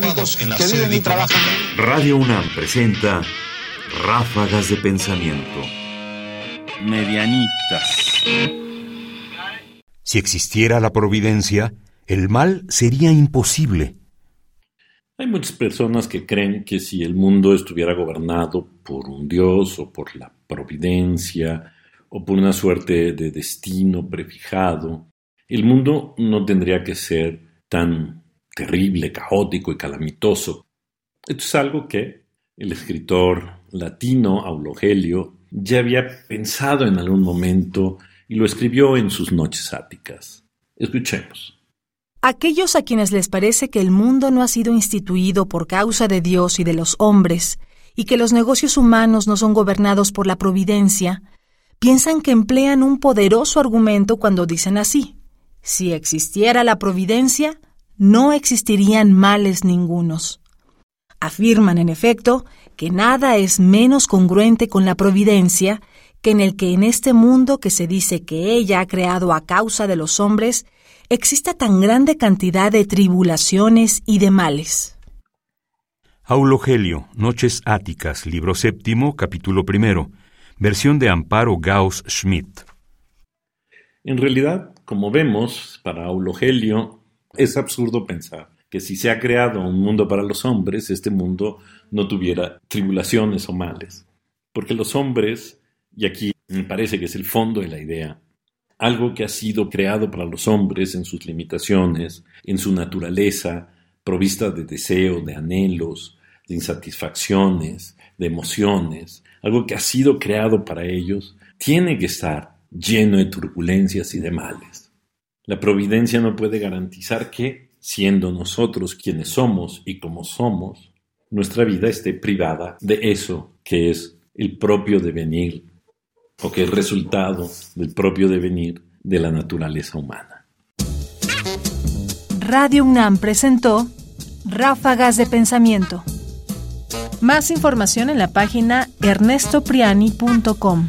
británicos que viven y trabajan. Radio UNAM presenta Ráfagas de Pensamiento. Medianitas. Si existiera la providencia, el mal sería imposible. Hay muchas personas que creen que si el mundo estuviera gobernado por un dios o por la providencia o por una suerte de destino prefijado, el mundo no tendría que ser tan terrible, caótico y calamitoso. Esto es algo que el escritor latino Aulogelio ya había pensado en algún momento y lo escribió en sus noches áticas. Escuchemos. Aquellos a quienes les parece que el mundo no ha sido instituido por causa de Dios y de los hombres, y que los negocios humanos no son gobernados por la providencia, piensan que emplean un poderoso argumento cuando dicen así. Si existiera la providencia, no existirían males ningunos. Afirman, en efecto, que nada es menos congruente con la providencia que en el que en este mundo que se dice que ella ha creado a causa de los hombres, exista tan grande cantidad de tribulaciones y de males. Aulogelio, Noches Áticas, libro séptimo, capítulo primero, versión de Amparo Gauss Schmidt. En realidad, como vemos, para Aulogelio es absurdo pensar que si se ha creado un mundo para los hombres, este mundo no tuviera tribulaciones o males. Porque los hombres, y aquí me parece que es el fondo de la idea, algo que ha sido creado para los hombres en sus limitaciones, en su naturaleza, provista de deseo, de anhelos, de insatisfacciones, de emociones, algo que ha sido creado para ellos, tiene que estar lleno de turbulencias y de males. La providencia no puede garantizar que, siendo nosotros quienes somos y como somos, nuestra vida esté privada de eso que es el propio devenir o que es resultado del propio devenir de la naturaleza humana. Radio UNAM presentó Ráfagas de Pensamiento. Más información en la página ernestopriani.com.